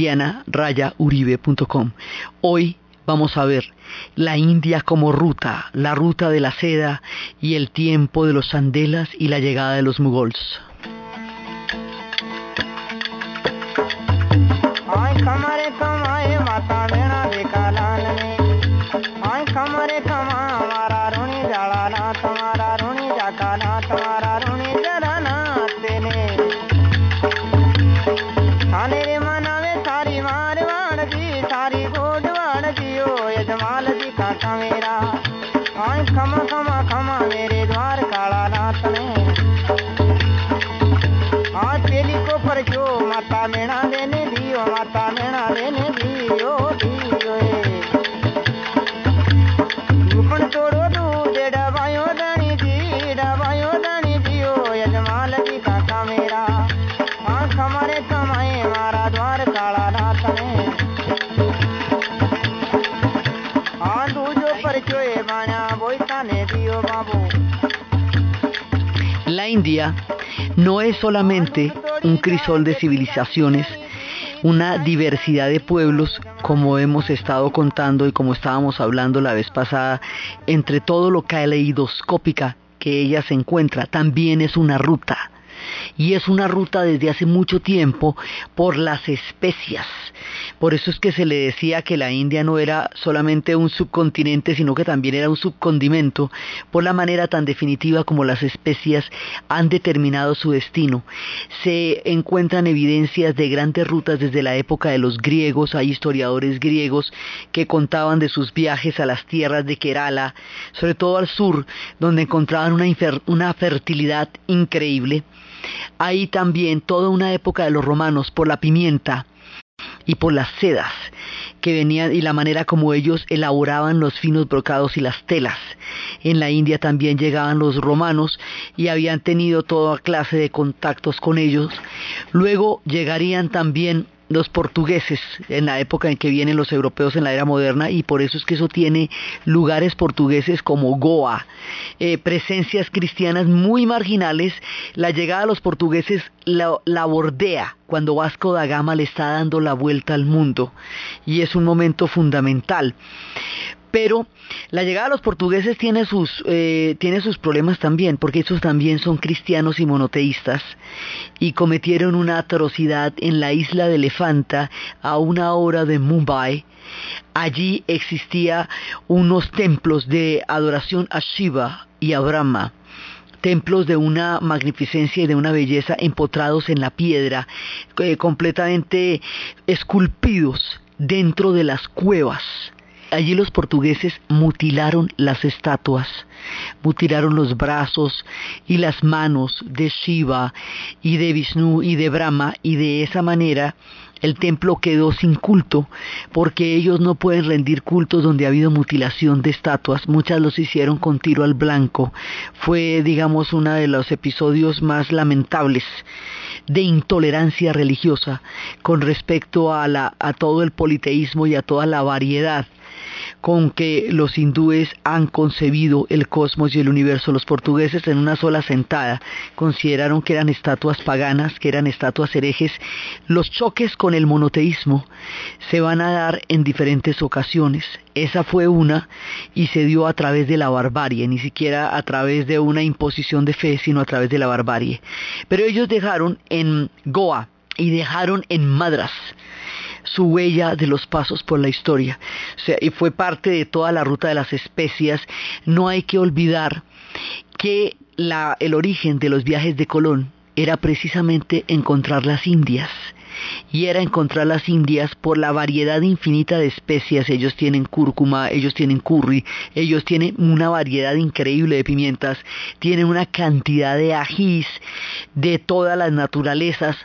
www.dianarayauribe.com. Hoy vamos a ver la India como ruta, la ruta de la seda y el tiempo de los sandelas y la llegada de los mugols. La India no es solamente un crisol de civilizaciones, una diversidad de pueblos, como hemos estado contando y como estábamos hablando la vez pasada, entre todo lo caleidoscópica que ella se encuentra, también es una ruta. Y es una ruta desde hace mucho tiempo por las especias. Por eso es que se le decía que la India no era solamente un subcontinente, sino que también era un subcondimento, por la manera tan definitiva como las especias han determinado su destino. Se encuentran evidencias de grandes rutas desde la época de los griegos, hay historiadores griegos que contaban de sus viajes a las tierras de Kerala, sobre todo al sur, donde encontraban una, una fertilidad increíble. Hay también toda una época de los romanos por la pimienta y por las sedas que venían y la manera como ellos elaboraban los finos brocados y las telas. En la India también llegaban los romanos y habían tenido toda clase de contactos con ellos. Luego llegarían también los portugueses en la época en que vienen los europeos en la era moderna y por eso es que eso tiene lugares portugueses como Goa, eh, presencias cristianas muy marginales, la llegada de los portugueses la, la, bordea cuando Vasco da Gama le está dando la vuelta al mundo y es un momento fundamental. Pero la llegada de los portugueses tiene sus, eh, tiene sus problemas también, porque esos también son cristianos y monoteístas, y cometieron una atrocidad en la isla de Elefanta a una hora de Mumbai. Allí existía unos templos de adoración a Shiva y a Brahma templos de una magnificencia y de una belleza empotrados en la piedra, eh, completamente esculpidos dentro de las cuevas allí los portugueses mutilaron las estatuas, mutilaron los brazos y las manos de Shiva y de Vishnu y de Brahma y de esa manera el templo quedó sin culto porque ellos no pueden rendir cultos donde ha habido mutilación de estatuas. Muchas los hicieron con tiro al blanco. Fue, digamos, uno de los episodios más lamentables de intolerancia religiosa con respecto a, la, a todo el politeísmo y a toda la variedad con que los hindúes han concebido el cosmos y el universo. Los portugueses en una sola sentada consideraron que eran estatuas paganas, que eran estatuas herejes. Los choques con el monoteísmo se van a dar en diferentes ocasiones. Esa fue una y se dio a través de la barbarie, ni siquiera a través de una imposición de fe, sino a través de la barbarie. Pero ellos dejaron en Goa y dejaron en Madras su huella de los pasos por la historia. O sea, y fue parte de toda la ruta de las especias. No hay que olvidar que el origen de los viajes de Colón era precisamente encontrar las Indias. Y era encontrar las Indias por la variedad infinita de especias. Ellos tienen cúrcuma, ellos tienen curry, ellos tienen una variedad increíble de pimientas, tienen una cantidad de ajís de todas las naturalezas.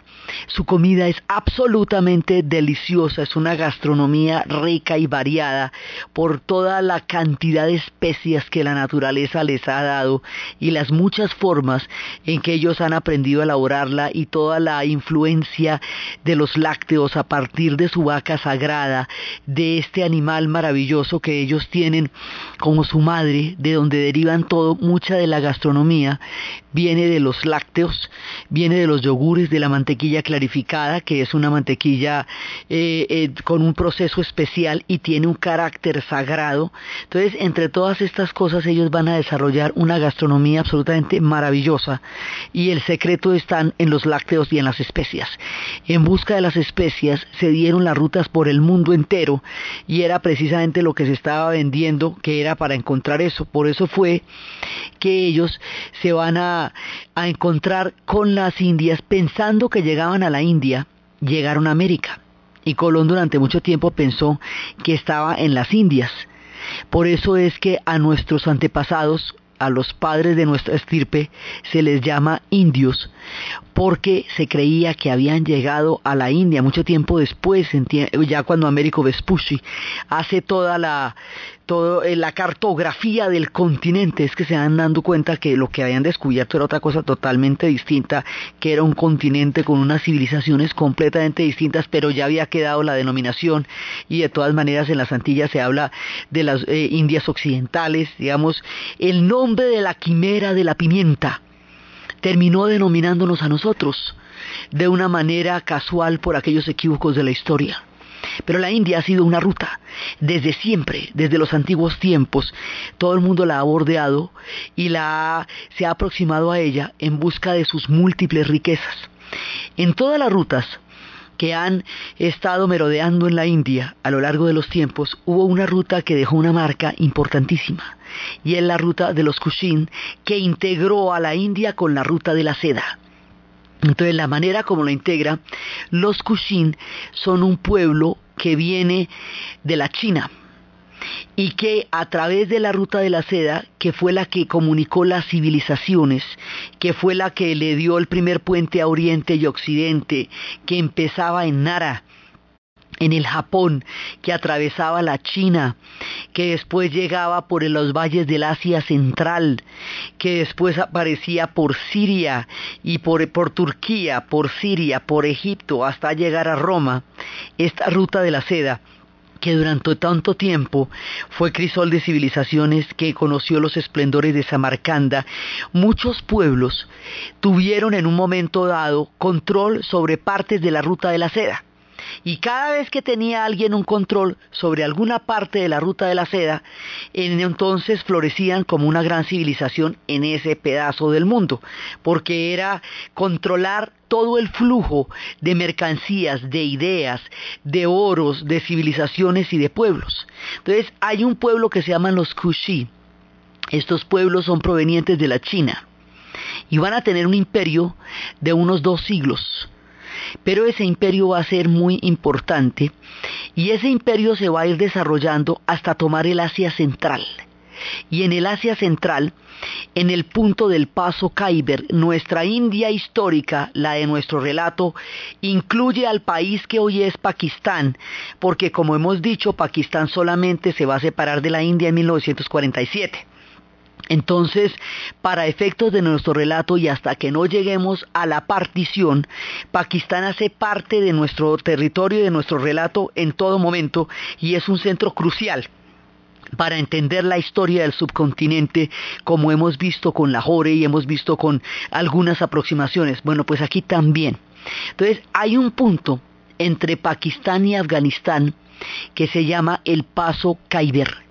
Su comida es absolutamente deliciosa, es una gastronomía rica y variada por toda la cantidad de especias que la naturaleza les ha dado y las muchas formas en que ellos han aprendido a elaborarla y toda la influencia de los lácteos a partir de su vaca sagrada, de este animal maravilloso que ellos tienen como su madre, de donde derivan todo, mucha de la gastronomía viene de los lácteos, viene de los yogures, de la mantequilla clarificada, que es una mantequilla eh, eh, con un proceso especial y tiene un carácter sagrado. Entonces, entre todas estas cosas, ellos van a desarrollar una gastronomía absolutamente maravillosa y el secreto está en los lácteos y en las especias. En busca de las especias se dieron las rutas por el mundo entero y era precisamente lo que se estaba vendiendo que era para encontrar eso. Por eso fue que ellos se van a, a encontrar con las Indias pensando que llegaban a la India, llegaron a América. Y Colón durante mucho tiempo pensó que estaba en las Indias. Por eso es que a nuestros antepasados a los padres de nuestra estirpe se les llama indios porque se creía que habían llegado a la India mucho tiempo después, ya cuando Américo Vespucci hace toda la, eh, la cartografía del continente, es que se van dando cuenta que lo que habían descubierto era otra cosa totalmente distinta, que era un continente con unas civilizaciones completamente distintas, pero ya había quedado la denominación y de todas maneras en las Antillas se habla de las eh, Indias occidentales, digamos, el nombre de la quimera de la pimienta terminó denominándonos a nosotros de una manera casual por aquellos equívocos de la historia. Pero la India ha sido una ruta desde siempre, desde los antiguos tiempos. Todo el mundo la ha bordeado y la se ha aproximado a ella en busca de sus múltiples riquezas. En todas las rutas que han estado merodeando en la India a lo largo de los tiempos, hubo una ruta que dejó una marca importantísima, y es la ruta de los Kushin, que integró a la India con la ruta de la seda. Entonces, la manera como lo integra, los Kushin son un pueblo que viene de la China, y que a través de la ruta de la seda, que fue la que comunicó las civilizaciones, que fue la que le dio el primer puente a Oriente y Occidente, que empezaba en Nara, en el Japón, que atravesaba la China, que después llegaba por los valles del Asia Central, que después aparecía por Siria y por, por Turquía, por Siria, por Egipto, hasta llegar a Roma, esta ruta de la seda que durante tanto tiempo fue crisol de civilizaciones que conoció los esplendores de Samarcanda, muchos pueblos tuvieron en un momento dado control sobre partes de la ruta de la seda. Y cada vez que tenía alguien un control sobre alguna parte de la ruta de la seda, entonces florecían como una gran civilización en ese pedazo del mundo, porque era controlar todo el flujo de mercancías, de ideas, de oros, de civilizaciones y de pueblos. Entonces hay un pueblo que se llaman los Kushi. Estos pueblos son provenientes de la China y van a tener un imperio de unos dos siglos pero ese imperio va a ser muy importante y ese imperio se va a ir desarrollando hasta tomar el Asia Central. Y en el Asia Central, en el punto del paso Khyber, nuestra India histórica, la de nuestro relato, incluye al país que hoy es Pakistán, porque como hemos dicho, Pakistán solamente se va a separar de la India en 1947. Entonces, para efectos de nuestro relato y hasta que no lleguemos a la partición, Pakistán hace parte de nuestro territorio y de nuestro relato en todo momento y es un centro crucial para entender la historia del subcontinente como hemos visto con Lahore y hemos visto con algunas aproximaciones. Bueno, pues aquí también. Entonces, hay un punto entre Pakistán y Afganistán que se llama el Paso Khyber.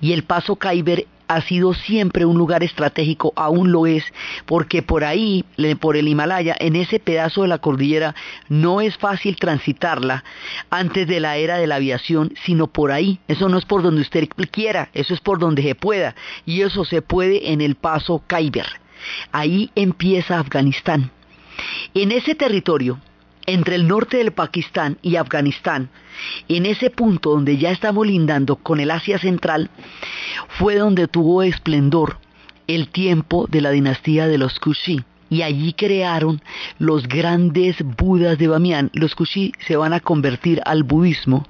Y el Paso Khyber ha sido siempre un lugar estratégico, aún lo es, porque por ahí, por el Himalaya, en ese pedazo de la cordillera, no es fácil transitarla antes de la era de la aviación, sino por ahí. Eso no es por donde usted quiera, eso es por donde se pueda. Y eso se puede en el paso Khyber. Ahí empieza Afganistán. En ese territorio, entre el norte del Pakistán y Afganistán, en ese punto donde ya estamos lindando con el Asia Central, fue donde tuvo esplendor el tiempo de la dinastía de los Kushi y allí crearon los grandes Budas de Bamiyan. Los Kushi se van a convertir al budismo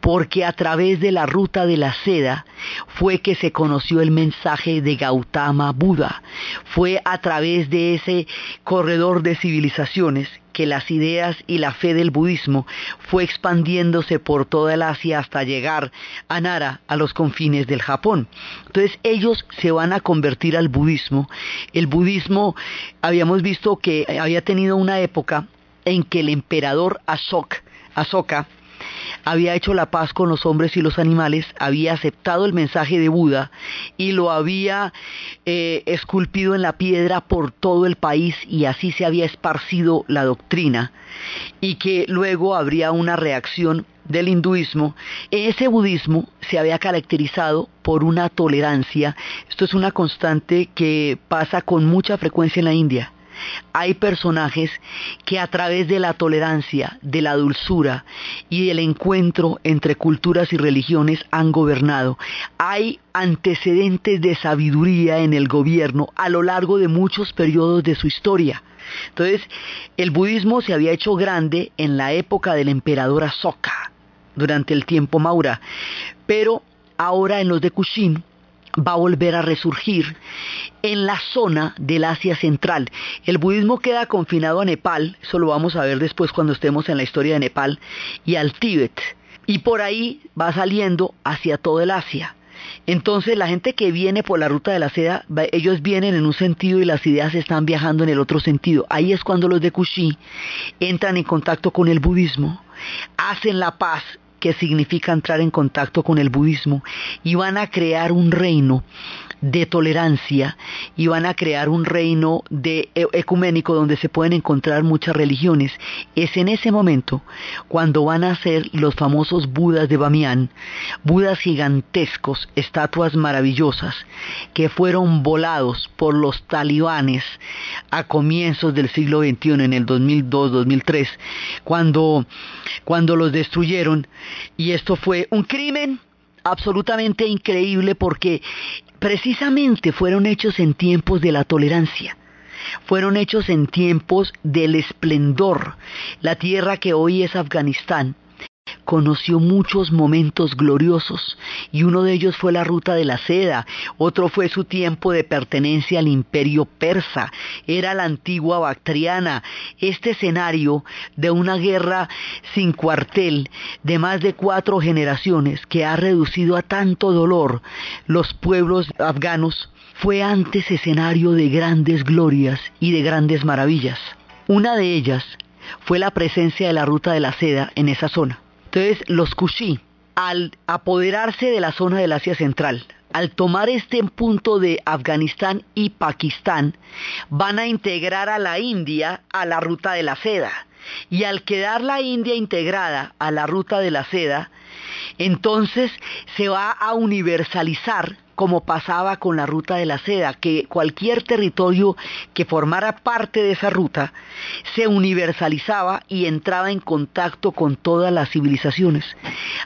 porque a través de la ruta de la seda fue que se conoció el mensaje de Gautama Buda. Fue a través de ese corredor de civilizaciones que las ideas y la fe del budismo fue expandiéndose por toda el Asia hasta llegar a Nara, a los confines del Japón. Entonces ellos se van a convertir al budismo. El budismo, habíamos visto que había tenido una época en que el emperador Asok, Asoka, había hecho la paz con los hombres y los animales, había aceptado el mensaje de Buda y lo había eh, esculpido en la piedra por todo el país y así se había esparcido la doctrina y que luego habría una reacción del hinduismo, ese budismo se había caracterizado por una tolerancia. Esto es una constante que pasa con mucha frecuencia en la India hay personajes que a través de la tolerancia, de la dulzura y del encuentro entre culturas y religiones han gobernado. Hay antecedentes de sabiduría en el gobierno a lo largo de muchos periodos de su historia. Entonces, el budismo se había hecho grande en la época del emperador Asoka, durante el tiempo Maura, pero ahora en los de Kushin va a volver a resurgir en la zona del Asia Central. El budismo queda confinado a Nepal, eso lo vamos a ver después cuando estemos en la historia de Nepal, y al Tíbet. Y por ahí va saliendo hacia todo el Asia. Entonces la gente que viene por la ruta de la seda, ellos vienen en un sentido y las ideas están viajando en el otro sentido. Ahí es cuando los de Kushi entran en contacto con el budismo, hacen la paz que significa entrar en contacto con el budismo y van a crear un reino de tolerancia y van a crear un reino de e, ecuménico donde se pueden encontrar muchas religiones. Es en ese momento cuando van a ser los famosos Budas de Bamiyan, Budas gigantescos, estatuas maravillosas, que fueron volados por los talibanes a comienzos del siglo XXI, en el 2002-2003, cuando, cuando los destruyeron. Y esto fue un crimen absolutamente increíble porque precisamente fueron hechos en tiempos de la tolerancia. Fueron hechos en tiempos del esplendor. La tierra que hoy es Afganistán conoció muchos momentos gloriosos y uno de ellos fue la ruta de la seda, otro fue su tiempo de pertenencia al imperio persa, era la antigua Bactriana, este escenario de una guerra sin cuartel de más de cuatro generaciones que ha reducido a tanto dolor los pueblos afganos, fue antes escenario de grandes glorias y de grandes maravillas. Una de ellas fue la presencia de la ruta de la seda en esa zona. Entonces, los Kushi, al apoderarse de la zona del Asia Central, al tomar este punto de Afganistán y Pakistán, van a integrar a la India a la ruta de la seda. Y al quedar la India integrada a la ruta de la seda, entonces se va a universalizar como pasaba con la ruta de la seda, que cualquier territorio que formara parte de esa ruta se universalizaba y entraba en contacto con todas las civilizaciones.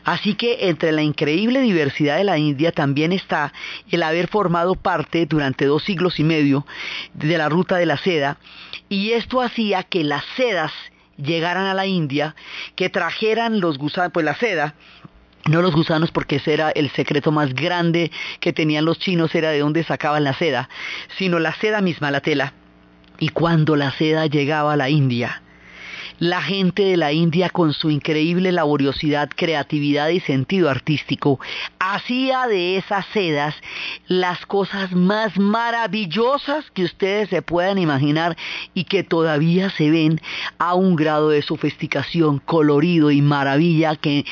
Así que entre la increíble diversidad de la India también está el haber formado parte durante dos siglos y medio de la ruta de la seda, y esto hacía que las sedas llegaran a la India, que trajeran los gusanos, pues la seda, no los gusanos porque ese era el secreto más grande que tenían los chinos, era de dónde sacaban la seda, sino la seda misma, la tela. Y cuando la seda llegaba a la India, la gente de la India con su increíble laboriosidad, creatividad y sentido artístico. Hacía de esas sedas las cosas más maravillosas que ustedes se puedan imaginar y que todavía se ven a un grado de sofisticación, colorido y maravilla que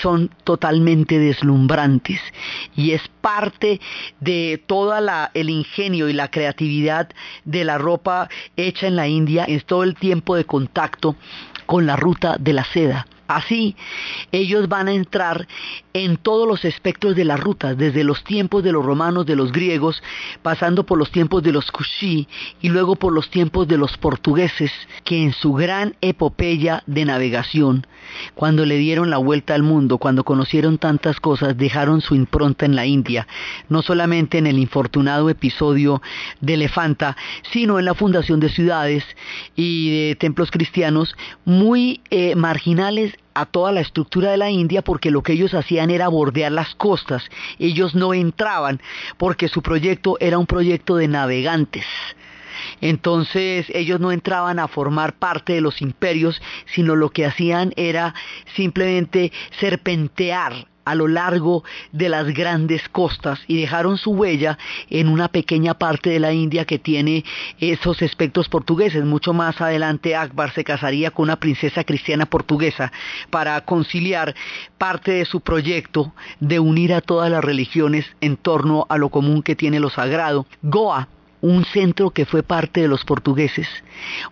son totalmente deslumbrantes. Y es parte de todo el ingenio y la creatividad de la ropa hecha en la India, es todo el tiempo de contacto con la ruta de la seda. Así, ellos van a entrar en todos los espectros de la ruta, desde los tiempos de los romanos, de los griegos, pasando por los tiempos de los kushi y luego por los tiempos de los portugueses, que en su gran epopeya de navegación, cuando le dieron la vuelta al mundo, cuando conocieron tantas cosas, dejaron su impronta en la India, no solamente en el infortunado episodio de Elefanta, sino en la fundación de ciudades y de templos cristianos muy eh, marginales a toda la estructura de la India porque lo que ellos hacían era bordear las costas. Ellos no entraban porque su proyecto era un proyecto de navegantes. Entonces ellos no entraban a formar parte de los imperios, sino lo que hacían era simplemente serpentear a lo largo de las grandes costas y dejaron su huella en una pequeña parte de la India que tiene esos aspectos portugueses. Mucho más adelante Akbar se casaría con una princesa cristiana portuguesa para conciliar parte de su proyecto de unir a todas las religiones en torno a lo común que tiene lo sagrado. Goa un centro que fue parte de los portugueses.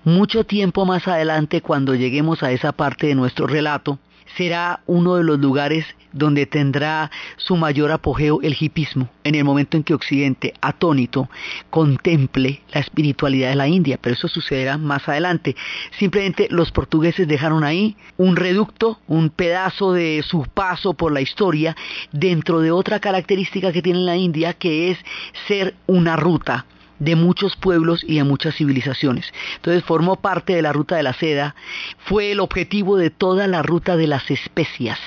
Mucho tiempo más adelante, cuando lleguemos a esa parte de nuestro relato, será uno de los lugares donde tendrá su mayor apogeo el hipismo, en el momento en que Occidente, atónito, contemple la espiritualidad de la India, pero eso sucederá más adelante. Simplemente los portugueses dejaron ahí un reducto, un pedazo de su paso por la historia, dentro de otra característica que tiene la India, que es ser una ruta de muchos pueblos y de muchas civilizaciones. Entonces formó parte de la ruta de la seda, fue el objetivo de toda la ruta de las especias.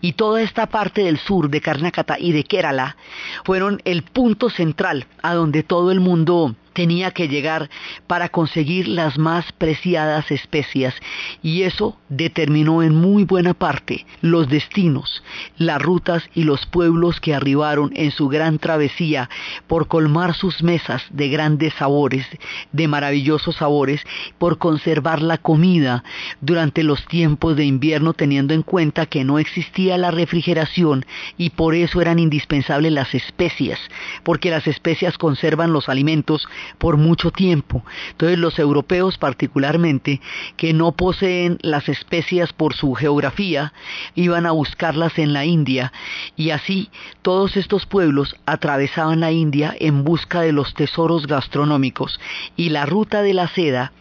Y toda esta parte del sur de Karnataka y de Kerala fueron el punto central a donde todo el mundo tenía que llegar para conseguir las más preciadas especias y eso determinó en muy buena parte los destinos, las rutas y los pueblos que arribaron en su gran travesía por colmar sus mesas de grandes sabores, de maravillosos sabores, por conservar la comida durante los tiempos de invierno teniendo en cuenta que no existía la refrigeración y por eso eran indispensables las especias, porque las especias conservan los alimentos por mucho tiempo. Entonces los europeos particularmente, que no poseen las especias por su geografía, iban a buscarlas en la India y así todos estos pueblos atravesaban la India en busca de los tesoros gastronómicos y la ruta de la seda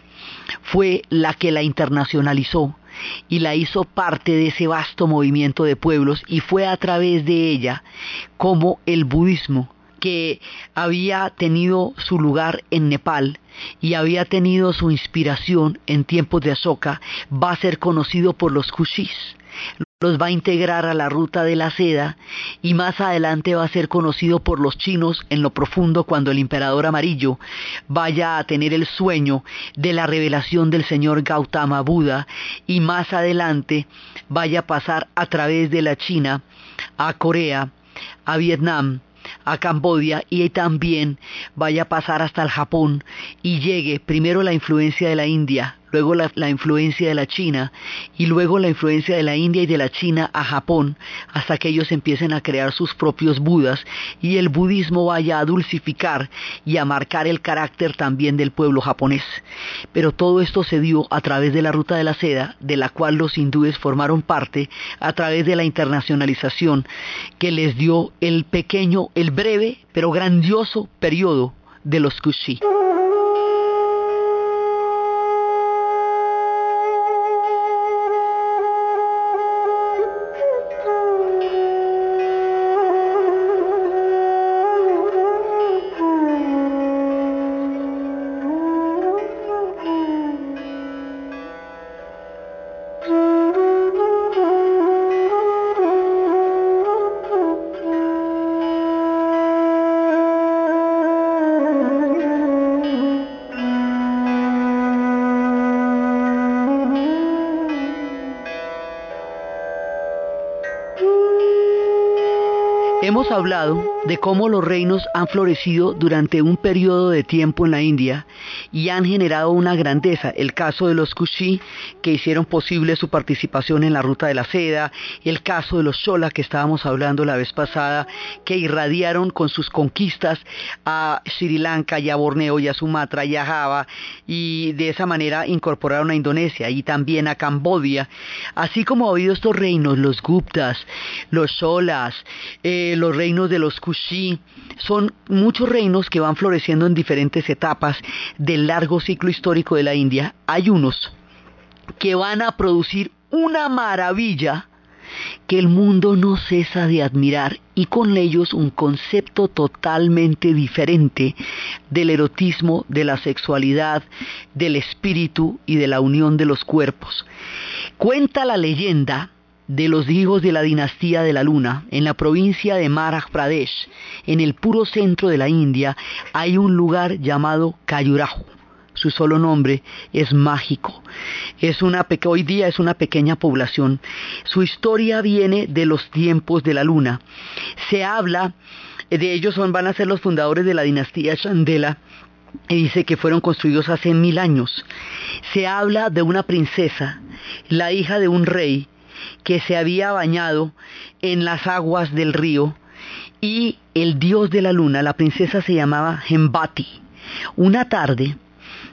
fue la que la internacionalizó y la hizo parte de ese vasto movimiento de pueblos y fue a través de ella como el budismo que había tenido su lugar en Nepal y había tenido su inspiración en tiempos de Asoka, va a ser conocido por los kushis. Los va a integrar a la ruta de la seda y más adelante va a ser conocido por los chinos en lo profundo cuando el emperador amarillo vaya a tener el sueño de la revelación del señor Gautama Buda y más adelante vaya a pasar a través de la China a Corea, a Vietnam, a Cambodia y también vaya a pasar hasta el Japón y llegue primero la influencia de la India, luego la, influencia de la China y luego la influencia de la India y de la China a Japón hasta que ellos empiecen a crear sus propios budas y el budismo vaya a dulcificar y a marcar el carácter también del pueblo japonés. Pero todo esto se dio a través de la ruta de la seda, de la cual los hindúes formaron parte, a través de la internacionalización que les dio el pequeño, el breve, pero grandioso periodo de los Kushi. Hemos hablado de cómo los reinos han florecido durante un periodo de tiempo en la India y han generado una grandeza. El caso de los Kushi, que hicieron posible su participación en la ruta de la seda, el caso de los Chola, que estábamos hablando la vez pasada, que irradiaron con sus conquistas a Sri Lanka y a Borneo y a Sumatra y a Java y de esa manera incorporaron a Indonesia y también a Cambodia. Así como ha habido estos reinos, los Guptas, los Cholas, eh, los reinos de los Kushi, son muchos reinos que van floreciendo en diferentes etapas del largo ciclo histórico de la India. Hay unos que van a producir una maravilla que el mundo no cesa de admirar y con ellos un concepto totalmente diferente del erotismo, de la sexualidad, del espíritu y de la unión de los cuerpos. Cuenta la leyenda de los hijos de la dinastía de la luna, en la provincia de Madhya Pradesh, en el puro centro de la India, hay un lugar llamado Kayurahu. Su solo nombre es mágico. Es una hoy día es una pequeña población. Su historia viene de los tiempos de la luna. Se habla de ellos son, van a ser los fundadores de la dinastía Chandela y dice que fueron construidos hace mil años. Se habla de una princesa, la hija de un rey, que se había bañado en las aguas del río y el dios de la luna, la princesa se llamaba Hembati. Una tarde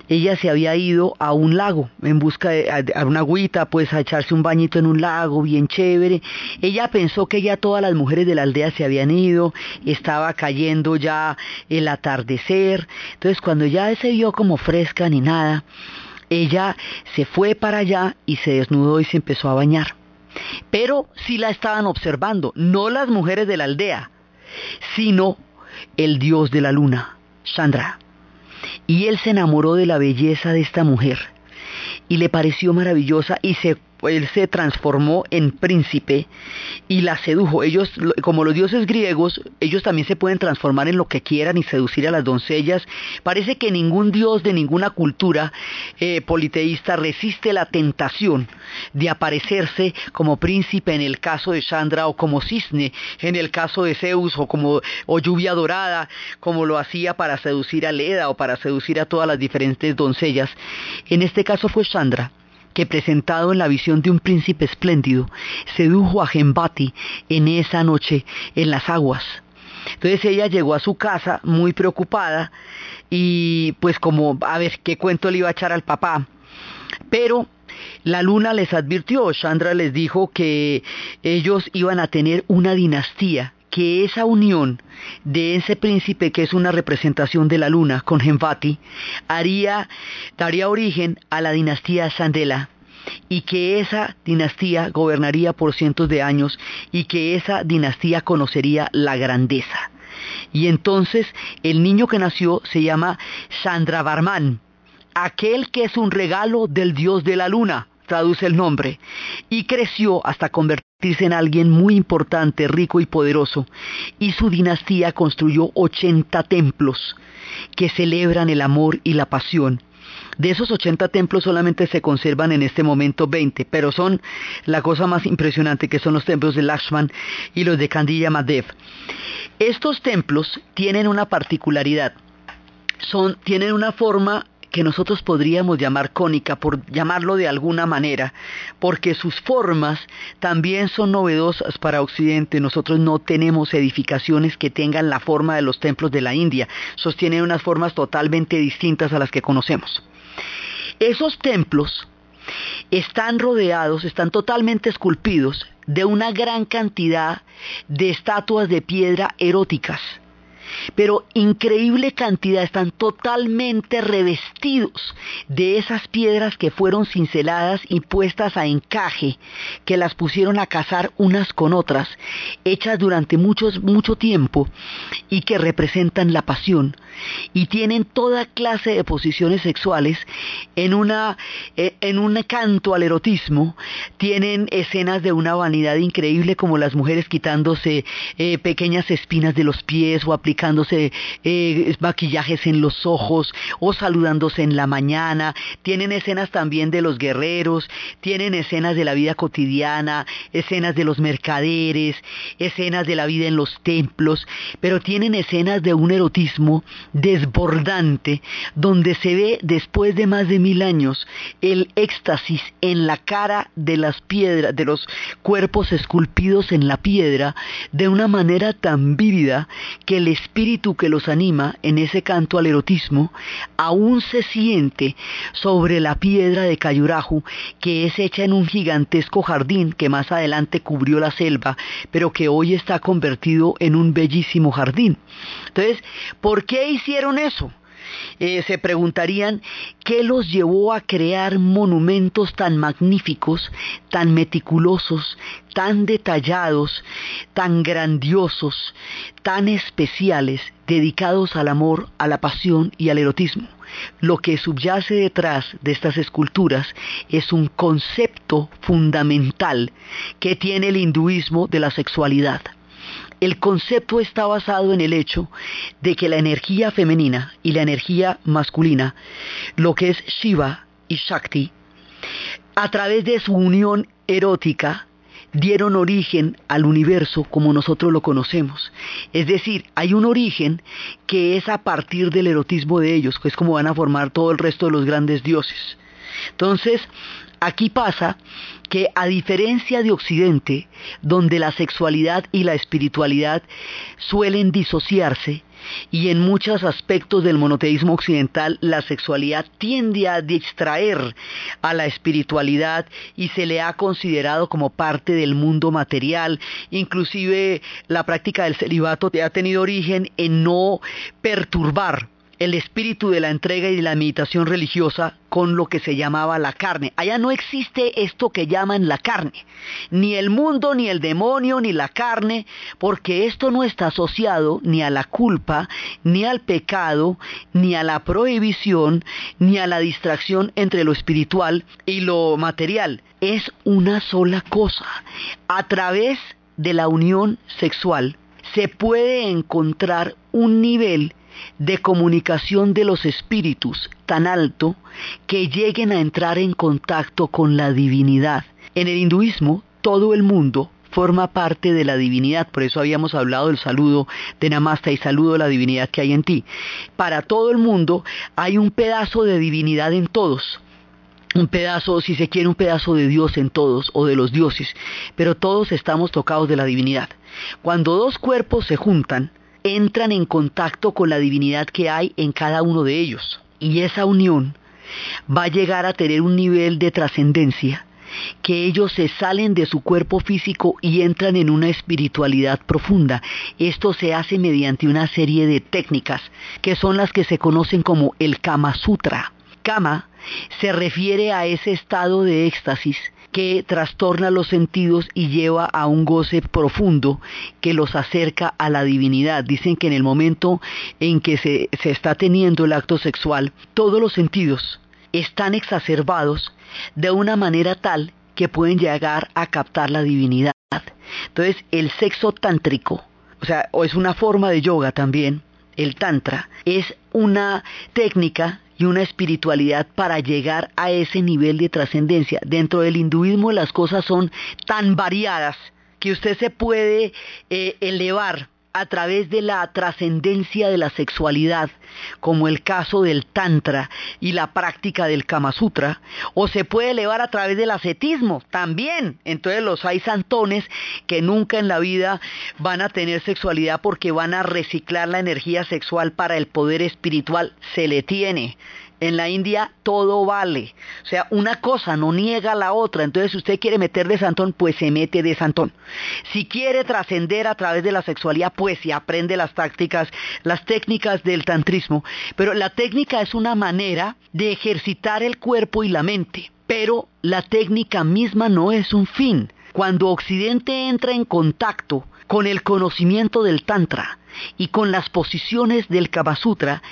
ella se había ido a un lago en busca de una agüita, pues a echarse un bañito en un lago bien chévere. Ella pensó que ya todas las mujeres de la aldea se habían ido, estaba cayendo ya el atardecer. Entonces cuando ya se vio como fresca ni nada, ella se fue para allá y se desnudó y se empezó a bañar. Pero sí la estaban observando, no las mujeres de la aldea, sino el dios de la luna, Chandra. Y él se enamoró de la belleza de esta mujer y le pareció maravillosa y se él se transformó en príncipe y la sedujo. Ellos, como los dioses griegos, ellos también se pueden transformar en lo que quieran y seducir a las doncellas. Parece que ningún dios de ninguna cultura eh, politeísta resiste la tentación de aparecerse como príncipe en el caso de Chandra o como cisne en el caso de Zeus o como o lluvia dorada como lo hacía para seducir a Leda o para seducir a todas las diferentes doncellas. En este caso fue Chandra que presentado en la visión de un príncipe espléndido, sedujo a Gembati en esa noche en las aguas. Entonces ella llegó a su casa muy preocupada y pues como a ver qué cuento le iba a echar al papá. Pero la luna les advirtió, Chandra les dijo que ellos iban a tener una dinastía que esa unión de ese príncipe que es una representación de la luna con Genvati haría, daría origen a la dinastía Sandela y que esa dinastía gobernaría por cientos de años y que esa dinastía conocería la grandeza. Y entonces el niño que nació se llama Sandravarman, aquel que es un regalo del dios de la luna traduce el nombre, y creció hasta convertirse en alguien muy importante, rico y poderoso, y su dinastía construyó 80 templos que celebran el amor y la pasión. De esos 80 templos solamente se conservan en este momento 20, pero son la cosa más impresionante que son los templos de Lakshman y los de Kandilla Madev. Estos templos tienen una particularidad, son, tienen una forma que nosotros podríamos llamar cónica, por llamarlo de alguna manera, porque sus formas también son novedosas para Occidente. Nosotros no tenemos edificaciones que tengan la forma de los templos de la India, sostienen unas formas totalmente distintas a las que conocemos. Esos templos están rodeados, están totalmente esculpidos de una gran cantidad de estatuas de piedra eróticas pero increíble cantidad, están totalmente revestidos de esas piedras que fueron cinceladas y puestas a encaje, que las pusieron a cazar unas con otras, hechas durante muchos, mucho tiempo y que representan la pasión. Y tienen toda clase de posiciones sexuales en una eh, en un canto al erotismo. Tienen escenas de una vanidad increíble como las mujeres quitándose eh, pequeñas espinas de los pies o aplicando aplicándose eh, maquillajes en los ojos o saludándose en la mañana. Tienen escenas también de los guerreros, tienen escenas de la vida cotidiana, escenas de los mercaderes, escenas de la vida en los templos, pero tienen escenas de un erotismo desbordante donde se ve después de más de mil años el éxtasis en la cara de las piedras, de los cuerpos esculpidos en la piedra, de una manera tan vívida que el espíritu que los anima en ese canto al erotismo aún se siente sobre la piedra de Cayurahu, que es hecha en un gigantesco jardín que más adelante cubrió la selva, pero que hoy está convertido en un bellísimo jardín. Entonces, ¿por qué hicieron eso? Eh, se preguntarían qué los llevó a crear monumentos tan magníficos, tan meticulosos, tan detallados, tan grandiosos, tan especiales, dedicados al amor, a la pasión y al erotismo. Lo que subyace detrás de estas esculturas es un concepto fundamental que tiene el hinduismo de la sexualidad. El concepto está basado en el hecho de que la energía femenina y la energía masculina, lo que es Shiva y Shakti, a través de su unión erótica, dieron origen al universo como nosotros lo conocemos. Es decir, hay un origen que es a partir del erotismo de ellos, que es como van a formar todo el resto de los grandes dioses. Entonces, Aquí pasa que a diferencia de Occidente, donde la sexualidad y la espiritualidad suelen disociarse, y en muchos aspectos del monoteísmo occidental la sexualidad tiende a distraer a la espiritualidad y se le ha considerado como parte del mundo material. Inclusive la práctica del celibato ha tenido origen en no perturbar el espíritu de la entrega y de la meditación religiosa con lo que se llamaba la carne. Allá no existe esto que llaman la carne, ni el mundo, ni el demonio, ni la carne, porque esto no está asociado ni a la culpa, ni al pecado, ni a la prohibición, ni a la distracción entre lo espiritual y lo material. Es una sola cosa. A través de la unión sexual se puede encontrar un nivel de comunicación de los espíritus tan alto que lleguen a entrar en contacto con la divinidad. En el hinduismo, todo el mundo forma parte de la divinidad, por eso habíamos hablado del saludo de Namasta y saludo a la divinidad que hay en ti. Para todo el mundo hay un pedazo de divinidad en todos, un pedazo, si se quiere, un pedazo de Dios en todos o de los dioses, pero todos estamos tocados de la divinidad. Cuando dos cuerpos se juntan, entran en contacto con la divinidad que hay en cada uno de ellos. Y esa unión va a llegar a tener un nivel de trascendencia que ellos se salen de su cuerpo físico y entran en una espiritualidad profunda. Esto se hace mediante una serie de técnicas que son las que se conocen como el Kama Sutra. Kama se refiere a ese estado de éxtasis que trastorna los sentidos y lleva a un goce profundo que los acerca a la divinidad. Dicen que en el momento en que se, se está teniendo el acto sexual, todos los sentidos están exacerbados de una manera tal que pueden llegar a captar la divinidad. Entonces, el sexo tántrico, o sea, o es una forma de yoga también, el tantra, es una técnica y una espiritualidad para llegar a ese nivel de trascendencia. Dentro del hinduismo las cosas son tan variadas que usted se puede eh, elevar a través de la trascendencia de la sexualidad, como el caso del Tantra y la práctica del Kama Sutra, o se puede elevar a través del ascetismo también. Entonces los hay santones que nunca en la vida van a tener sexualidad porque van a reciclar la energía sexual para el poder espiritual. Se le tiene. En la India todo vale. O sea, una cosa no niega la otra. Entonces, si usted quiere meter de santón, pues se mete de santón. Si quiere trascender a través de la sexualidad, pues se aprende las tácticas, las técnicas del tantrismo. Pero la técnica es una manera de ejercitar el cuerpo y la mente. Pero la técnica misma no es un fin. Cuando Occidente entra en contacto con el conocimiento del Tantra y con las posiciones del Kama Sutra,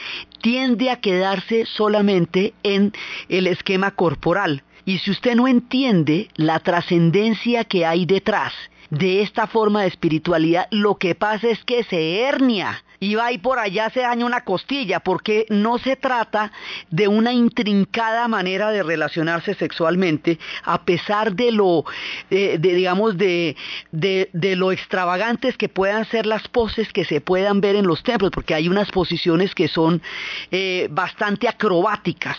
tiende a quedarse solamente en el esquema corporal. Y si usted no entiende la trascendencia que hay detrás de esta forma de espiritualidad, lo que pasa es que se hernia y va y por allá se daña una costilla, porque no se trata de una intrincada manera de relacionarse sexualmente, a pesar de lo, eh, de, digamos, de, de, lo extravagantes que puedan ser las poses que se puedan ver en los templos, porque hay unas posiciones que son eh, bastante acrobáticas,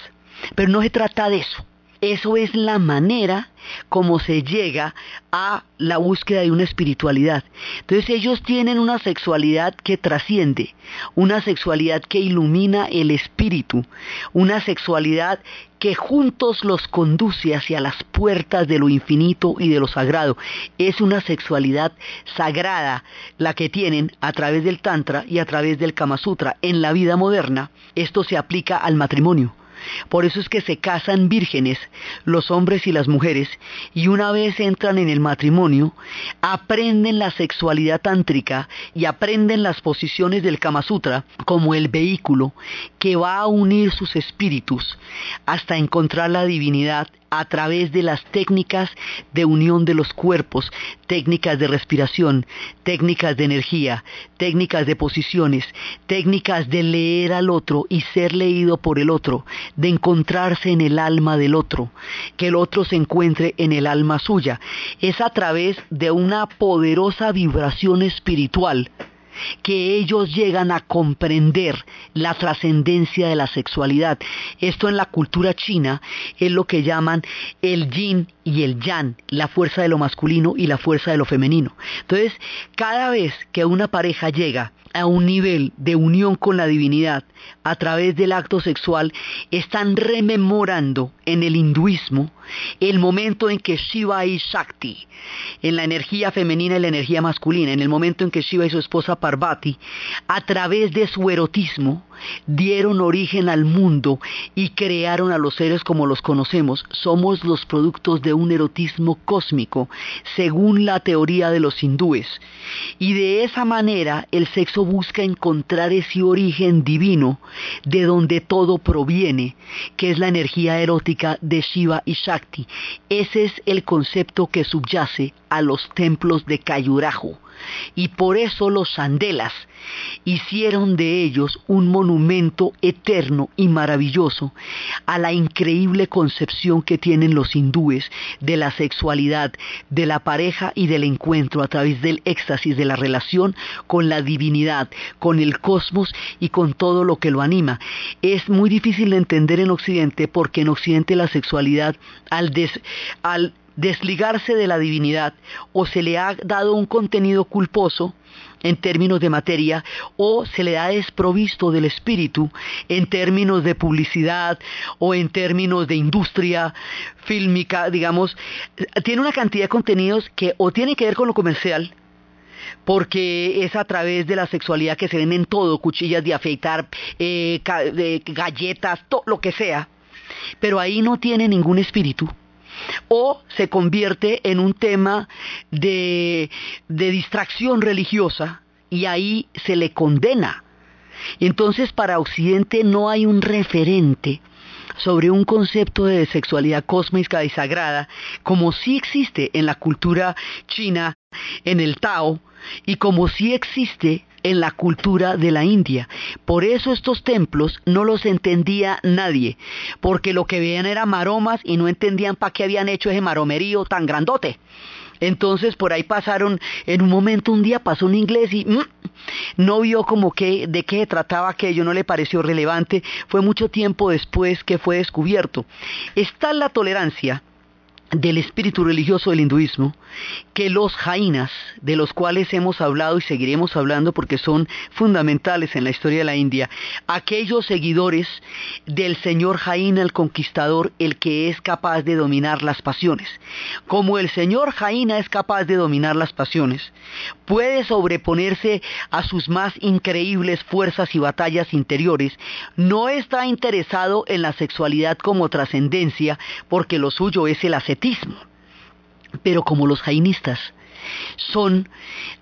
pero no se trata de eso. Eso es la manera como se llega a la búsqueda de una espiritualidad. Entonces ellos tienen una sexualidad que trasciende, una sexualidad que ilumina el espíritu, una sexualidad que juntos los conduce hacia las puertas de lo infinito y de lo sagrado. Es una sexualidad sagrada la que tienen a través del Tantra y a través del Kama Sutra. En la vida moderna esto se aplica al matrimonio. Por eso es que se casan vírgenes los hombres y las mujeres y una vez entran en el matrimonio, aprenden la sexualidad tántrica y aprenden las posiciones del Kama Sutra como el vehículo que va a unir sus espíritus hasta encontrar la divinidad a través de las técnicas de unión de los cuerpos, técnicas de respiración, técnicas de energía, técnicas de posiciones, técnicas de leer al otro y ser leído por el otro, de encontrarse en el alma del otro, que el otro se encuentre en el alma suya. Es a través de una poderosa vibración espiritual que ellos llegan a comprender la trascendencia de la sexualidad. Esto en la cultura china es lo que llaman el yin y el yang, la fuerza de lo masculino y la fuerza de lo femenino. Entonces, cada vez que una pareja llega a un nivel de unión con la divinidad a través del acto sexual, están rememorando en el hinduismo el momento en que Shiva y Shakti, en la energía femenina y la energía masculina, en el momento en que Shiva y su esposa Parvati, a través de su erotismo, dieron origen al mundo y crearon a los seres como los conocemos. Somos los productos de un erotismo cósmico, según la teoría de los hindúes. Y de esa manera el sexo busca encontrar ese origen divino de donde todo proviene, que es la energía erótica de Shiva y Shakti. Ese es el concepto que subyace a los templos de Kayurajo y por eso los sandelas hicieron de ellos un monumento eterno y maravilloso a la increíble concepción que tienen los hindúes de la sexualidad, de la pareja y del encuentro a través del éxtasis de la relación con la divinidad, con el cosmos y con todo lo que lo anima. Es muy difícil de entender en Occidente porque en Occidente la sexualidad al, al desligarse de la divinidad o se le ha dado un contenido culposo en términos de materia o se le ha desprovisto del espíritu en términos de publicidad o en términos de industria fílmica, digamos, tiene una cantidad de contenidos que o tienen que ver con lo comercial, porque es a través de la sexualidad que se ven en todo, cuchillas de afeitar, eh, galletas, todo lo que sea, pero ahí no tiene ningún espíritu o se convierte en un tema de, distracción religiosa y ahí se le condena. Entonces para Occidente no hay un referente sobre un concepto de sexualidad cósmica y sagrada, como sí existe en la cultura china, en el Tao, y como sí existe en la cultura de la India. Por eso estos templos no los entendía nadie, porque lo que veían eran maromas y no entendían para qué habían hecho ese maromerío tan grandote. Entonces por ahí pasaron, en un momento un día pasó un inglés y mm, no vio como que de qué trataba aquello, no le pareció relevante, fue mucho tiempo después que fue descubierto. Está la tolerancia del espíritu religioso del hinduismo que los jainas, de los cuales hemos hablado y seguiremos hablando porque son fundamentales en la historia de la India, aquellos seguidores del señor Jaina el conquistador, el que es capaz de dominar las pasiones. Como el señor Jaina es capaz de dominar las pasiones, puede sobreponerse a sus más increíbles fuerzas y batallas interiores, no está interesado en la sexualidad como trascendencia, porque lo suyo es el ascetismo pero como los jainistas son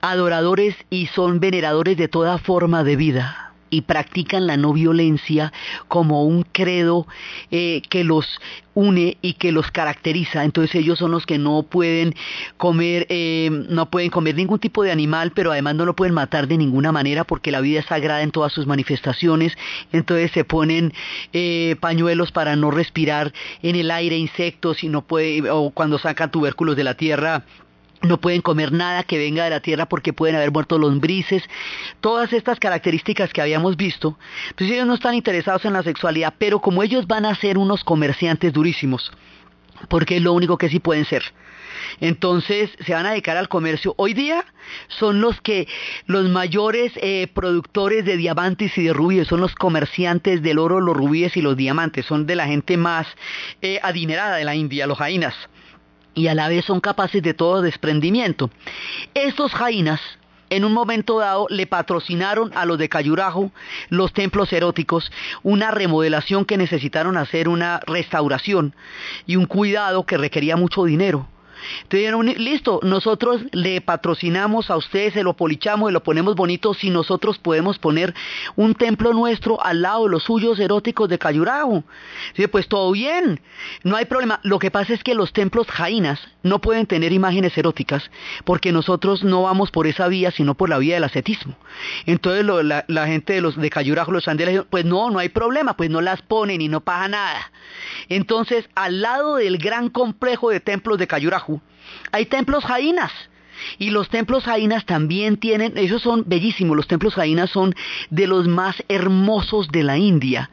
adoradores y son veneradores de toda forma de vida, y practican la no violencia como un credo eh, que los une y que los caracteriza. Entonces ellos son los que no pueden comer, eh, no pueden comer ningún tipo de animal, pero además no lo pueden matar de ninguna manera porque la vida es sagrada en todas sus manifestaciones. Entonces se ponen eh, pañuelos para no respirar en el aire insectos y no puede, o cuando sacan tubérculos de la tierra no pueden comer nada que venga de la tierra porque pueden haber muerto lombrices, todas estas características que habíamos visto, pues ellos no están interesados en la sexualidad, pero como ellos van a ser unos comerciantes durísimos, porque es lo único que sí pueden ser. Entonces se van a dedicar al comercio. Hoy día son los que los mayores eh, productores de diamantes y de rubíes, son los comerciantes del oro, los rubíes y los diamantes, son de la gente más eh, adinerada de la India, los jainas y a la vez son capaces de todo desprendimiento. Estos jainas en un momento dado le patrocinaron a los de Cayurajo los templos eróticos, una remodelación que necesitaron hacer, una restauración y un cuidado que requería mucho dinero. Entonces listo, nosotros le patrocinamos a ustedes, se lo polichamos y lo ponemos bonito si nosotros podemos poner un templo nuestro al lado de los suyos eróticos de Cayurao. Sí, pues todo bien, no hay problema. Lo que pasa es que los templos jainas no pueden tener imágenes eróticas porque nosotros no vamos por esa vía, sino por la vía del ascetismo. Entonces la, gente de los de Cayurajo, los andeles, pues no, no hay problema, pues no las ponen y no pasa nada. Entonces, al lado del gran complejo de templos de Cayurajo, hay templos jainas. Y los templos jainas también tienen, esos son bellísimos, los templos jainas son de los más hermosos de la India.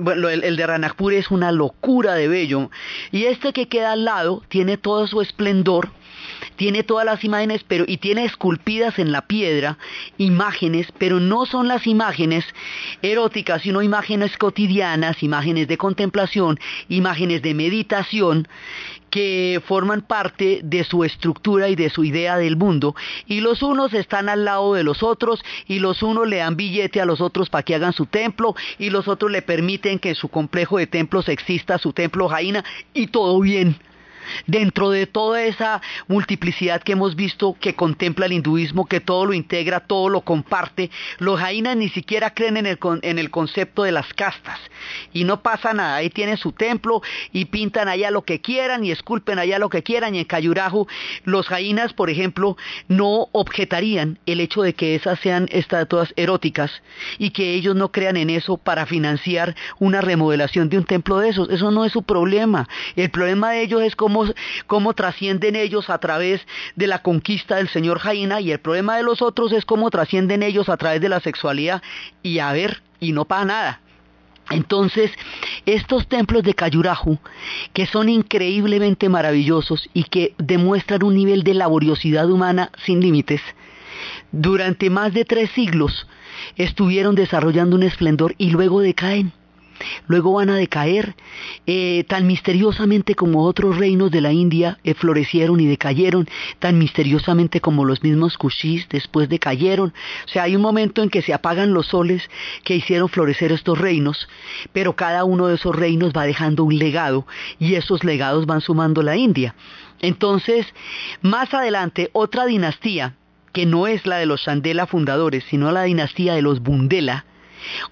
bueno, el, el, de Ranakpur es una locura de bello. Y este que queda al lado tiene todo su esplendor tiene todas las imágenes, pero y tiene esculpidas en la piedra imágenes, pero no son las imágenes eróticas, sino imágenes cotidianas, imágenes de contemplación, imágenes de meditación que forman parte de su estructura y de su idea del mundo, y los unos están al lado de los otros, y los unos le dan billete a los otros para que hagan su templo, y los otros le permiten que en su complejo de templos exista su templo Jaina, y todo bien dentro de toda esa multiplicidad que hemos visto que contempla el hinduismo, que todo lo integra, todo lo comparte, los jainas ni siquiera creen en el, concepto de las castas. Y no pasa nada, ahí tienen su templo y pintan allá lo que quieran y esculpen allá lo que quieran. Y en Cayurajo los jainas, por ejemplo, no objetarían el hecho de que esas sean estatuas eróticas y que ellos no crean en eso para financiar una remodelación de un templo de esos, eso no es su problema, el problema de ellos es cómo cómo, trascienden ellos a través de la conquista del señor Jaina y el problema de los otros es cómo trascienden ellos a través de la sexualidad y a ver, y no pasa nada. Entonces, estos templos de Cayurajo, que son increíblemente maravillosos y que demuestran un nivel de laboriosidad humana sin límites, durante más de tres siglos estuvieron desarrollando un esplendor y luego decaen luego van a decaer eh, tan misteriosamente como otros reinos de la India eh, florecieron y decayeron, tan misteriosamente como los mismos Kushis después decayeron. O sea, hay un momento en que se apagan los soles que hicieron florecer estos reinos, pero cada uno de esos reinos va dejando un legado y esos legados van sumando la India. Entonces, más adelante, otra dinastía, que no es la de los Chandela fundadores, sino la dinastía de los Bundela,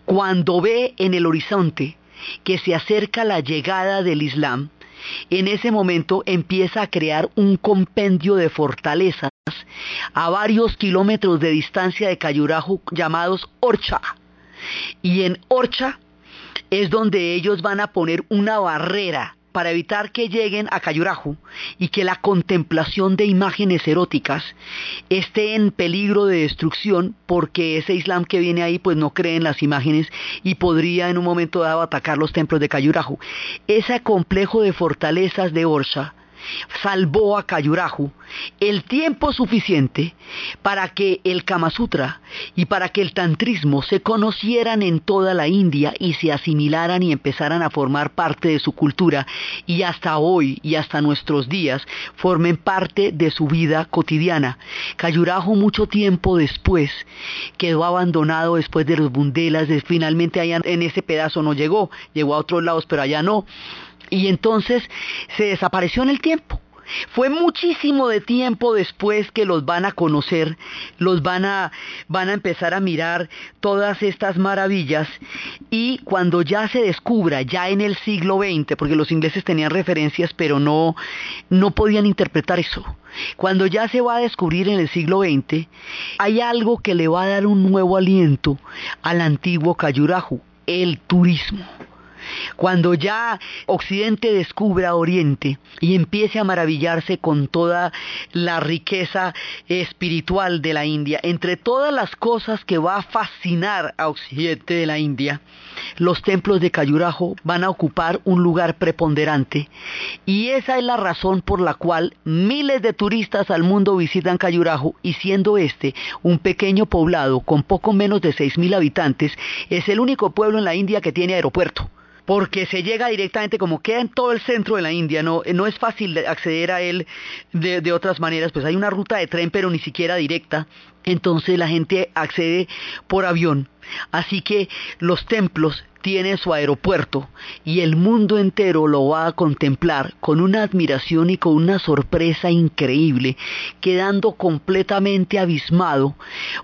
cuando ve en el horizonte que se acerca la llegada del Islam, en ese momento empieza a crear un compendio de fortalezas a varios kilómetros de distancia de Cayurajo llamados Orcha. Y en Orcha es donde ellos van a poner una barrera para evitar que lleguen a Cayurajo y que la contemplación de imágenes eróticas esté en peligro de destrucción porque ese Islam que viene ahí pues no cree en las imágenes y podría en un momento dado atacar los templos de Cayurajo. Ese complejo de fortalezas de Orsa salvó a Cayurajo el tiempo suficiente para que el Kama Sutra y para que el tantrismo se conocieran en toda la India y se asimilaran y empezaran a formar parte de su cultura y hasta hoy y hasta nuestros días formen parte de su vida cotidiana. Cayurajo mucho tiempo después quedó abandonado después de los bundelas, finalmente allá en ese pedazo no llegó, llegó a otros lados pero allá no y entonces se desapareció en el tiempo. Fue muchísimo de tiempo después que los van a conocer, los van a, van a empezar a mirar todas estas maravillas y cuando ya se descubra, ya en el siglo XX, porque los ingleses tenían referencias pero no, no podían interpretar eso. Cuando ya se va a descubrir en el siglo XX, hay algo que le va a dar un nuevo aliento al antiguo Cayurajo, el turismo. Cuando ya Occidente descubra Oriente y empiece a maravillarse con toda la riqueza espiritual de la India, entre todas las cosas que va a fascinar a Occidente de la India, los templos de Cayurajo van a ocupar un lugar preponderante. Y esa es la razón por la cual miles de turistas al mundo visitan Cayurajo y siendo este un pequeño poblado con poco menos de 6.000 habitantes, es el único pueblo en la India que tiene aeropuerto porque se llega directamente, como queda en todo el centro de la India, no, es fácil acceder a él de otras maneras, pues hay una ruta de tren, pero ni siquiera directa, entonces la gente accede por avión. Así que los templos tiene su aeropuerto y el mundo entero lo va a contemplar con una admiración y con una sorpresa increíble, quedando completamente abismado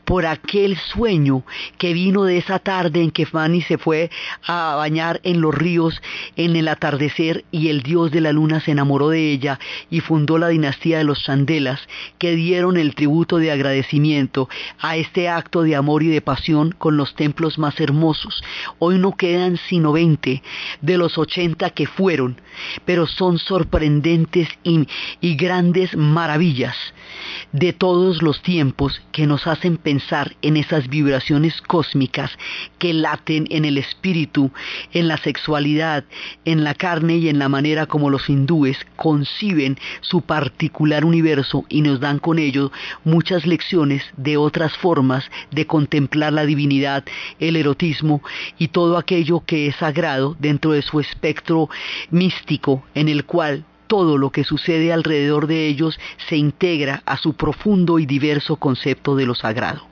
por aquel sueño que vino de esa tarde en que Fanny se fue a bañar en los ríos en el atardecer y el dios de la luna se enamoró de ella y fundó la dinastía de los Chandelas que dieron el tributo de agradecimiento a este acto de amor y de pasión con los templos más hermosos. Hoy no queda quedan sino 20 de los 80 que fueron, pero son sorprendentes y, y grandes maravillas de todos los tiempos que nos hacen pensar en esas vibraciones cósmicas que laten en el espíritu, en la sexualidad, en la carne y en la manera como los hindúes conciben su particular universo y nos dan con ello muchas lecciones de otras formas de contemplar la divinidad, el erotismo y todo aquello que es sagrado dentro de su espectro místico en el cual todo lo que sucede alrededor de ellos se integra a su profundo y diverso concepto de lo sagrado.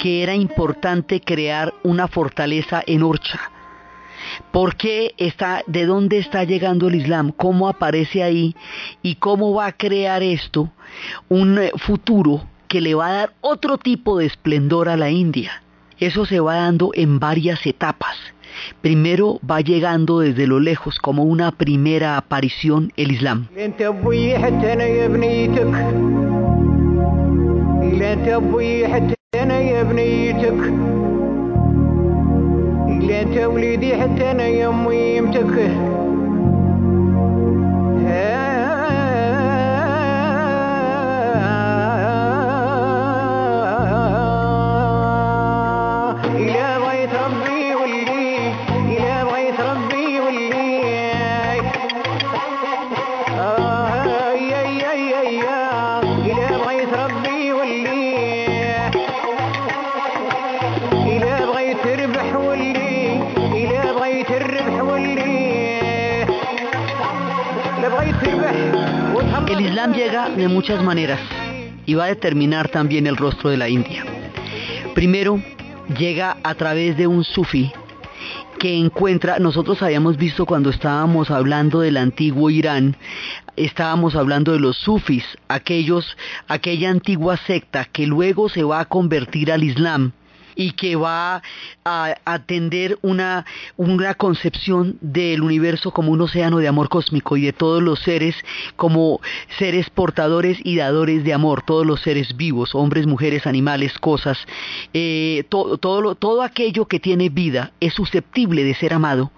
Que era importante crear una fortaleza en Orcha? ¿Por qué está, de dónde está llegando el Islam? ¿Cómo aparece ahí? ¿Y cómo va a crear esto un eh, futuro que le va a dar otro tipo de esplendor a la India? Eso se va dando en varias etapas. Primero va llegando desde lo lejos como una primera aparición el Islam. أنا يا بنيتك لا توليدي حتى أنا يا ميمتك llega de muchas maneras y va a determinar también el rostro de la India. Primero, llega a través de un sufí que encuentra, nosotros habíamos visto cuando estábamos hablando del antiguo Irán, estábamos hablando de los sufis, aquellos, aquella antigua secta que luego se va a convertir al Islam y que va a atender una, una concepción del universo como un océano de amor cósmico y de todos los seres como seres portadores y dadores de amor, todos los seres vivos, hombres, mujeres, animales, cosas, eh, todo, todo, todo aquello que tiene vida es susceptible de ser amado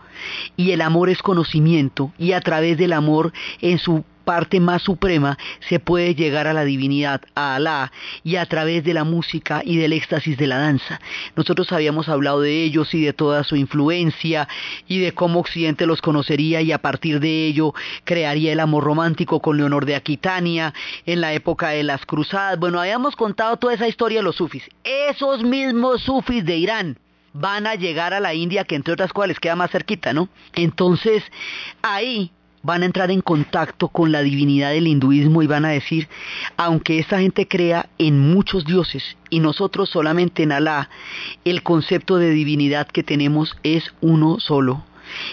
y el amor es conocimiento y a través del amor en su parte más suprema se puede llegar a la divinidad, a Alá, y a través de la música y del éxtasis de la danza. Nosotros habíamos hablado de ellos y de toda su influencia y de cómo Occidente los conocería y a partir de ello crearía el amor romántico con Leonor de Aquitania en la época de las cruzadas. Bueno, habíamos contado toda esa historia de los sufis. Esos mismos sufis de Irán van a llegar a la India, que entre otras cosas les queda más cerquita, ¿no? Entonces, ahí van a entrar en contacto con la divinidad del hinduismo y van a decir, aunque esta gente crea en muchos dioses y nosotros solamente en Alá, el concepto de divinidad que tenemos es uno solo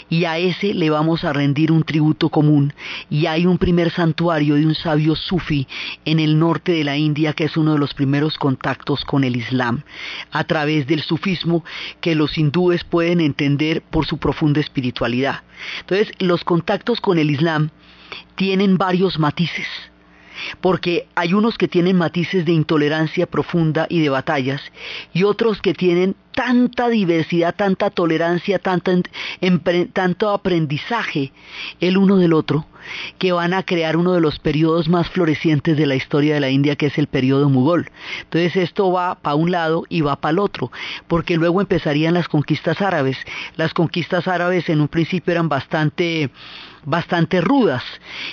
y a ese le vamos a rendir un tributo común. Y hay un primer santuario de un sabio sufi en el norte de la India que es uno de los primeros contactos con el Islam, a través del sufismo que los hindúes pueden entender por su profunda espiritualidad. Entonces, los contactos con el Islam tienen varios matices porque hay unos que tienen matices de intolerancia profunda y de batallas, y otros que tienen tanta diversidad, tanta tolerancia, tanto, aprendizaje el uno del otro, que van a crear uno de los periodos más florecientes de la historia de la India, que es el periodo mugol. Entonces esto va para un lado y va para el otro, porque luego empezarían las conquistas árabes. Las conquistas árabes en un principio eran bastante bastante rudas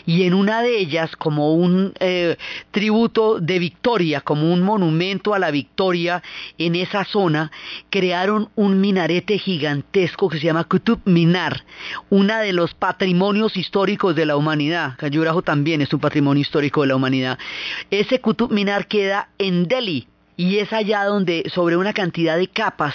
y en una de ellas como un eh, tributo de victoria, como un monumento a la victoria en esa zona, crearon un minarete gigantesco que se llama Kutub Minar, uno de los patrimonios históricos de la humanidad. Cayurajo también es un patrimonio histórico de la humanidad. Ese Kutub Minar queda en Delhi, y es allá donde, sobre una cantidad de capas,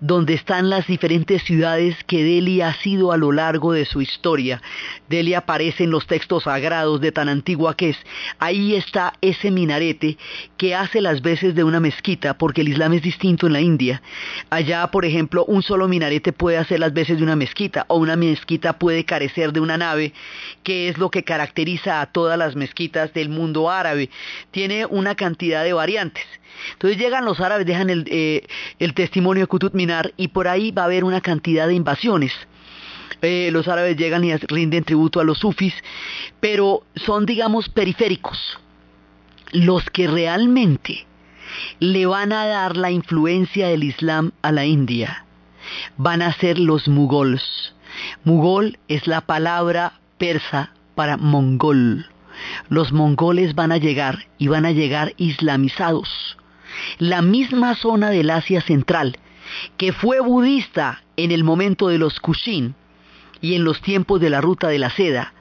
donde están las diferentes ciudades que Delhi ha sido a lo largo de su historia. Delhi aparece en los textos sagrados de tan antigua que es. Ahí está ese minarete que hace las veces de una mezquita, porque el Islam es distinto en la India. Allá, por ejemplo, un solo minarete puede hacer las veces de una mezquita, o una mezquita puede carecer de una nave, que es lo que caracteriza a todas las mezquitas del mundo árabe. Tiene una cantidad de variantes. Entonces llegan los árabes, dejan eh, el, testimonio de Kutut Minar y por ahí va a haber una cantidad de invasiones. Eh, los árabes llegan y rinden tributo a los sufis, pero son, digamos, periféricos. Los que realmente le van a dar la influencia del Islam a la India van a ser los mugols. Mugol es la palabra persa para mongol. Los mongoles van a llegar y van a llegar islamizados la misma zona del Asia Central, que fue budista en el momento de los Kushin y en los tiempos de la ruta de la seda,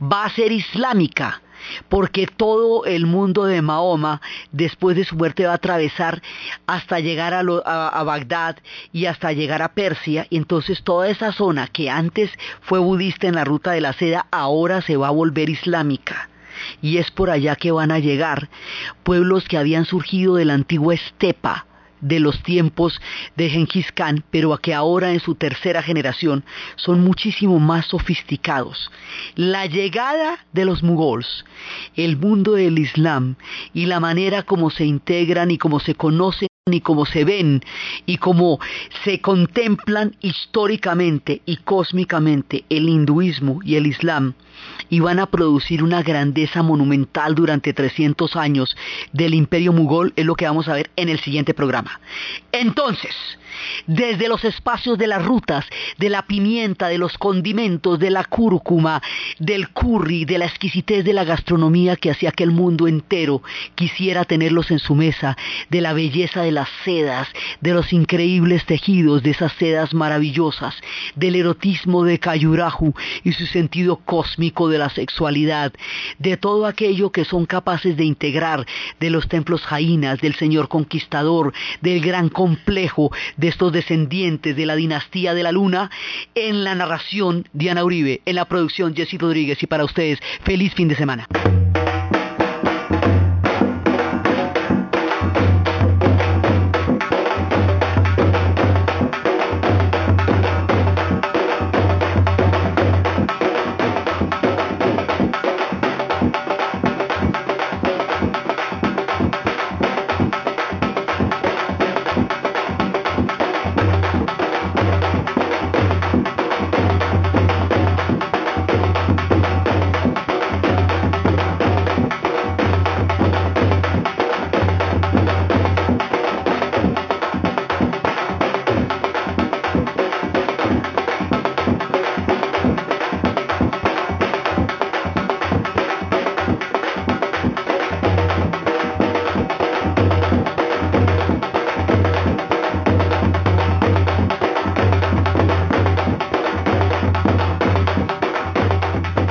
va a ser islámica, porque todo el mundo de Mahoma, después de su muerte, va a atravesar hasta llegar a, a, Bagdad y hasta llegar a Persia, y entonces toda esa zona que antes fue budista en la ruta de la seda, ahora se va a volver islámica y es por allá que van a llegar pueblos que habían surgido de la antigua estepa de los tiempos de Genghis Khan, pero que ahora en su tercera generación son muchísimo más sofisticados. La llegada de los mugols, el mundo del Islam y la manera como se integran y como se conocen y cómo se ven y cómo se contemplan históricamente y cósmicamente el hinduismo y el islam y van a producir una grandeza monumental durante 300 años del imperio mugol es lo que vamos a ver en el siguiente programa. Entonces, desde los espacios de las rutas, de la pimienta, de los condimentos, de la cúrcuma, del curry, de la exquisitez de la gastronomía que hacía que el mundo entero quisiera tenerlos en su mesa, de la belleza de las sedas, de los increíbles tejidos, de esas sedas maravillosas, del erotismo de Kayurahu y su sentido cósmico de la sexualidad, de todo aquello que son capaces de integrar, de los templos jainas, del señor conquistador, del gran complejo de estos descendientes de la dinastía de la luna, en la narración Diana Uribe, en la producción Jessy Rodríguez y para ustedes, feliz fin de semana.